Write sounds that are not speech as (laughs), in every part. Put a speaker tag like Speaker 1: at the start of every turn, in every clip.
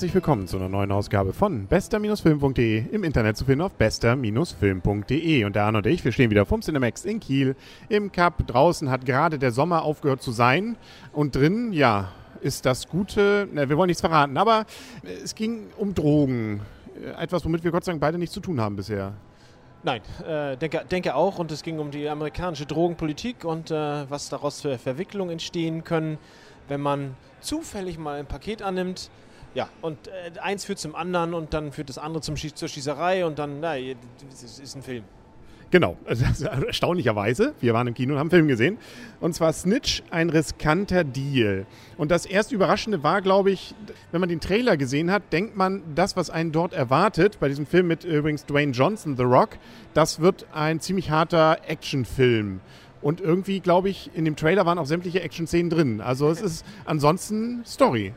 Speaker 1: Herzlich willkommen zu einer neuen Ausgabe von bester-film.de im Internet zu finden auf bester-film.de. Und der Arne und ich, wir stehen wieder vom Cinemax in Kiel im Cup. Draußen hat gerade der Sommer aufgehört zu sein und drin, ja, ist das Gute, ne, wir wollen nichts verraten, aber es ging um Drogen. Etwas, womit wir Gott sei Dank beide nichts zu tun haben bisher.
Speaker 2: Nein, äh, denke, denke auch. Und es ging um die amerikanische Drogenpolitik und äh, was daraus für Verwicklungen entstehen können, wenn man zufällig mal ein Paket annimmt. Ja, und äh, eins führt zum anderen und dann führt das andere zum Schie zur Schießerei und dann, na, es ist ein Film.
Speaker 1: Genau, (laughs) also erstaunlicherweise. Wir waren im Kino und haben einen Film gesehen. Und zwar Snitch, ein riskanter Deal. Und das erst Überraschende war, glaube ich, wenn man den Trailer gesehen hat, denkt man, das, was einen dort erwartet, bei diesem Film mit übrigens Dwayne Johnson, The Rock, das wird ein ziemlich harter Actionfilm. Und irgendwie, glaube ich, in dem Trailer waren auch sämtliche Action-Szenen drin. Also es ist ansonsten Story.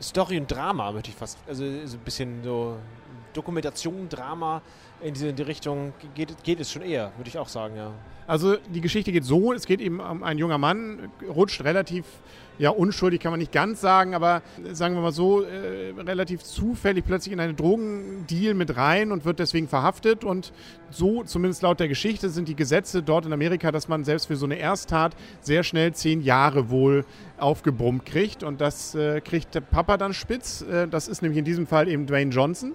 Speaker 2: Story und Drama, möchte ich fast. Also so ein bisschen so Dokumentation, Drama in diese Richtung geht, geht es schon eher, würde ich auch sagen, ja.
Speaker 1: Also die Geschichte geht so, es geht eben um ein junger Mann, rutscht relativ ja, unschuldig kann man nicht ganz sagen, aber sagen wir mal so, äh, relativ zufällig plötzlich in einen Drogendeal mit rein und wird deswegen verhaftet. Und so, zumindest laut der Geschichte, sind die Gesetze dort in Amerika, dass man selbst für so eine Ersttat sehr schnell zehn Jahre wohl aufgebrummt kriegt. Und das äh, kriegt der Papa dann spitz. Äh, das ist nämlich in diesem Fall eben Dwayne Johnson.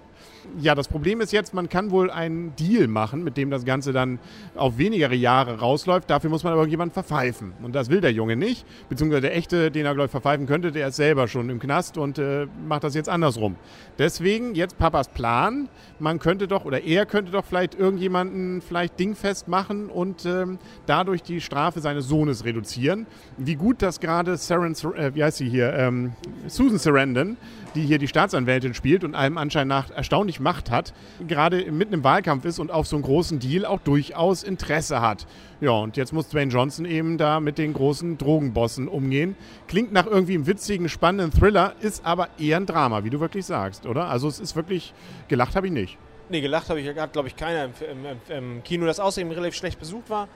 Speaker 1: Ja, das Problem ist jetzt, man kann wohl einen Deal machen, mit dem das Ganze dann auf wenigere Jahre rausläuft. Dafür muss man aber jemanden verpfeifen. Und das will der Junge nicht. Beziehungsweise der echte, den er, glaube ich, verpfeifen könnte, der ist selber schon im Knast und äh, macht das jetzt andersrum. Deswegen jetzt Papas Plan. Man könnte doch, oder er könnte doch vielleicht irgendjemanden vielleicht dingfest machen und ähm, dadurch die Strafe seines Sohnes reduzieren. Wie gut das gerade Saren, äh, wie heißt sie hier, ähm, Susan Sarandon, die hier die Staatsanwältin spielt und allem anscheinend nach erstaunlich Macht hat, gerade mitten im Wahlkampf ist und auf so einen großen Deal auch durchaus Interesse hat. Ja, und jetzt muss Dwayne Johnson eben da mit den großen Drogenbossen umgehen. Klingt nach irgendwie einem witzigen, spannenden Thriller, ist aber eher ein Drama, wie du wirklich sagst, oder? Also es ist wirklich, gelacht habe ich nicht.
Speaker 2: Nee, gelacht habe ich, glaube ich keiner im, im, im Kino, das außerdem relativ schlecht besucht war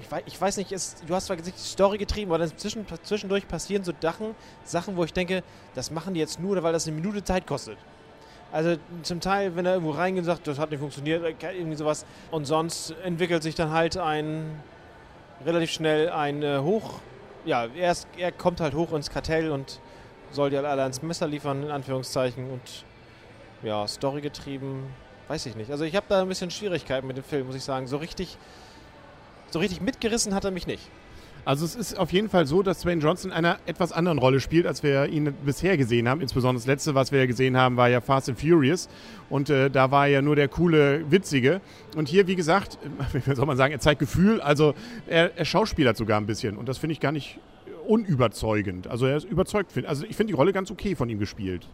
Speaker 2: ich weiß, ich weiß nicht, ist, du hast zwar die Story getrieben, aber dann zwischen, zwischendurch passieren so Dachen, Sachen, wo ich denke, das machen die jetzt nur, weil das eine Minute Zeit kostet. Also zum Teil, wenn er irgendwo reingeht und sagt, das hat nicht funktioniert, äh, irgendwie sowas. Und sonst entwickelt sich dann halt ein relativ schnell ein äh, Hoch. Ja, er, ist, er kommt halt hoch ins Kartell und soll die halt alle ans Messer liefern, in Anführungszeichen. Und ja, Story getrieben, weiß ich nicht. Also ich habe da ein bisschen Schwierigkeiten mit dem Film, muss ich sagen. So richtig so richtig mitgerissen hat er mich nicht.
Speaker 1: Also es ist auf jeden Fall so, dass Dwayne Johnson in einer etwas anderen Rolle spielt, als wir ihn bisher gesehen haben. Insbesondere das letzte, was wir ja gesehen haben, war ja Fast and Furious. Und äh, da war er nur der coole, witzige. Und hier, wie gesagt, (laughs) wie soll man sagen, er zeigt Gefühl. Also er, er schauspielert sogar ein bisschen. Und das finde ich gar nicht unüberzeugend. Also er ist überzeugt. Also ich finde die Rolle ganz okay von ihm gespielt.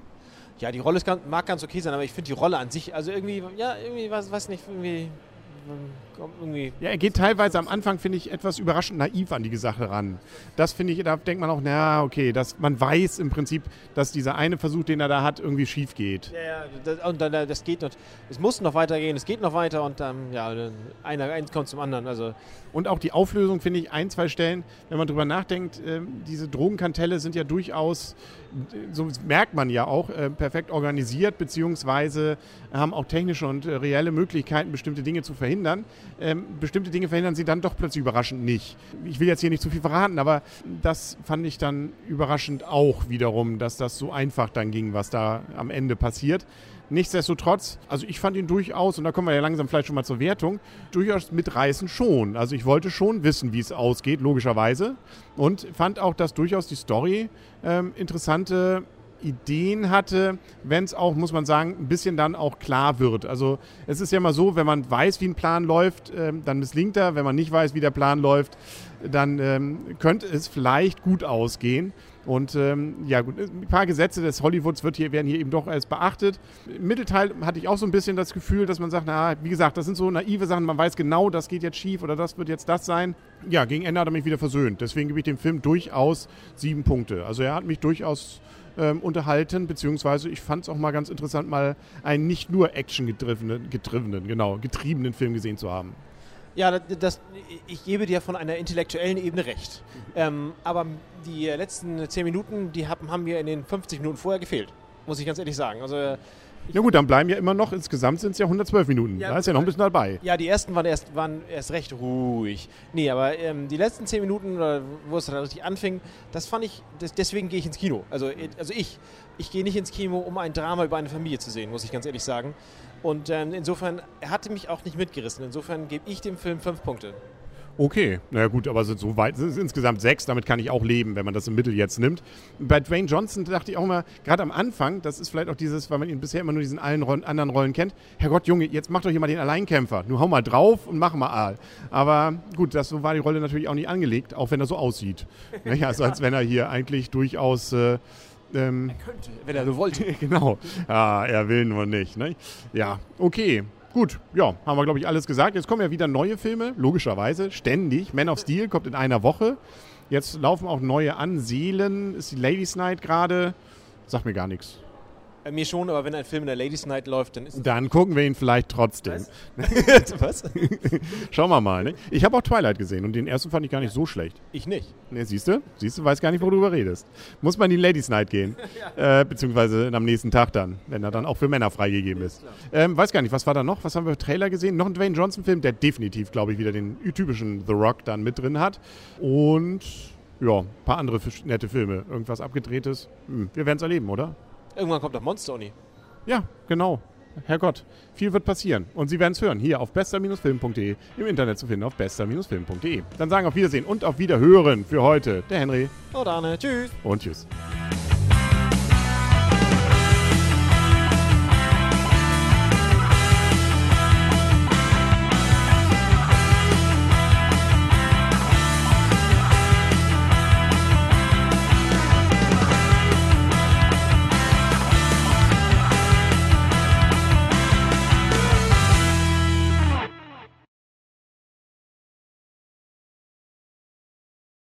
Speaker 2: Ja, die Rolle ganz, mag ganz okay sein, aber ich finde die Rolle an sich, also irgendwie, ja, irgendwie, weiß, weiß nicht, irgendwie
Speaker 1: irgendwie. Ja, er geht teilweise am Anfang, finde ich, etwas überraschend naiv an die Sache ran. Das finde ich, da denkt man auch, na, okay, dass man weiß im Prinzip, dass dieser eine Versuch, den er da hat, irgendwie schief geht.
Speaker 2: Ja, ja, das, und dann, das geht noch, es muss noch weitergehen, es geht noch weiter und dann, ja, einer, eins kommt zum anderen. Also.
Speaker 1: Und auch die Auflösung, finde ich, ein, zwei Stellen, wenn man drüber nachdenkt, äh, diese Drogenkantelle sind ja durchaus so merkt man ja auch, äh, perfekt organisiert, beziehungsweise haben auch technische und äh, reelle Möglichkeiten, bestimmte Dinge zu verhindern. Ähm, bestimmte Dinge verhindern sie dann doch plötzlich überraschend nicht. Ich will jetzt hier nicht zu viel verraten, aber das fand ich dann überraschend auch wiederum, dass das so einfach dann ging, was da am Ende passiert. Nichtsdestotrotz, also ich fand ihn durchaus, und da kommen wir ja langsam vielleicht schon mal zur Wertung, durchaus mitreißen schon. Also ich wollte schon wissen, wie es ausgeht, logischerweise. Und fand auch, dass durchaus die Story ähm, interessante Ideen hatte, wenn es auch, muss man sagen, ein bisschen dann auch klar wird. Also es ist ja immer so, wenn man weiß, wie ein Plan läuft, ähm, dann misslingt er. Wenn man nicht weiß, wie der Plan läuft, dann ähm, könnte es vielleicht gut ausgehen. Und ähm, ja, gut, ein paar Gesetze des Hollywoods wird hier, werden hier eben doch erst beachtet. Im Mittelteil hatte ich auch so ein bisschen das Gefühl, dass man sagt, na, wie gesagt, das sind so naive Sachen, man weiß genau, das geht jetzt schief oder das wird jetzt das sein. Ja, gegen Ende hat er mich wieder versöhnt. Deswegen gebe ich dem Film durchaus sieben Punkte. Also er hat mich durchaus ähm, unterhalten, beziehungsweise ich fand es auch mal ganz interessant, mal einen nicht nur Action-getriebenen, getriebenen, genau, getriebenen Film gesehen zu haben.
Speaker 2: Ja, das, ich gebe dir von einer intellektuellen Ebene recht. Ähm, aber die letzten zehn Minuten, die haben, haben mir in den 50 Minuten vorher gefehlt. muss ich ganz ehrlich sagen. Also
Speaker 1: Na gut, dann bleiben ja immer noch, insgesamt sind es ja 112 Minuten.
Speaker 2: Ja,
Speaker 1: da ist ja noch ein bisschen dabei.
Speaker 2: Ja, die ersten waren erst, waren erst recht ruhig. Nee, aber ähm, die letzten zehn Minuten, oder wo es dann richtig anfing, das fand ich, das, deswegen gehe ich ins Kino. Also, äh, also ich, ich gehe nicht ins Kino, um ein Drama über eine Familie zu sehen, muss ich ganz ehrlich sagen. Und ähm, insofern, er hatte mich auch nicht mitgerissen. Insofern gebe ich dem Film fünf Punkte.
Speaker 1: Okay, na ja, gut, aber sind so weit, sind es insgesamt sechs, damit kann ich auch leben, wenn man das im Mittel jetzt nimmt. Bei Dwayne Johnson dachte ich auch mal, gerade am Anfang, das ist vielleicht auch dieses, weil man ihn bisher immer nur diesen allen Rollen, anderen Rollen kennt, Herrgott, Junge, jetzt mach doch hier mal den Alleinkämpfer, nur hau mal drauf und mach mal Aal. Aber gut, das, so war die Rolle natürlich auch nicht angelegt, auch wenn er so aussieht. (laughs) Naja, also als wenn er hier eigentlich durchaus... Äh, ähm,
Speaker 2: Könnte, wenn er so wollte. (laughs)
Speaker 1: genau. Ah, er will nur nicht. Ne? Ja, okay. Gut, ja, haben wir, glaube ich, alles gesagt. Jetzt kommen ja wieder neue Filme, logischerweise, ständig. Man of Steel kommt in einer Woche. Jetzt laufen auch neue an. Seelen ist die Ladies Night gerade. Sagt mir gar nichts.
Speaker 2: Bei mir schon, aber wenn ein Film in der Ladies Night läuft, dann ist
Speaker 1: Dann gucken wir ihn vielleicht trotzdem.
Speaker 2: Was? (laughs) (laughs)
Speaker 1: Schauen wir mal. Ne? Ich habe auch Twilight gesehen und den ersten fand ich gar nicht so schlecht.
Speaker 2: Ich nicht.
Speaker 1: Ne, siehst du? Siehst du, weiß gar nicht, worüber du redest. Muss man in die Ladies Night gehen. (laughs) äh, beziehungsweise am nächsten Tag dann, wenn er dann auch für Männer freigegeben ist. Ähm, weiß gar nicht, was war da noch? Was haben wir für Trailer gesehen? Noch ein Dwayne Johnson-Film, der definitiv, glaube ich, wieder den typischen The Rock dann mit drin hat. Und ja, ein paar andere nette Filme. Irgendwas abgedrehtes. Hm, wir werden es erleben, oder?
Speaker 2: Irgendwann kommt doch Monster Uni.
Speaker 1: Ja, genau. Herrgott, viel wird passieren. Und Sie werden es hören, hier auf bester-film.de, im Internet zu finden auf bester-film.de. Dann sagen auf Wiedersehen und auf Wiederhören für heute der Henry
Speaker 2: Oh, Arne. Tschüss.
Speaker 1: und tschüss.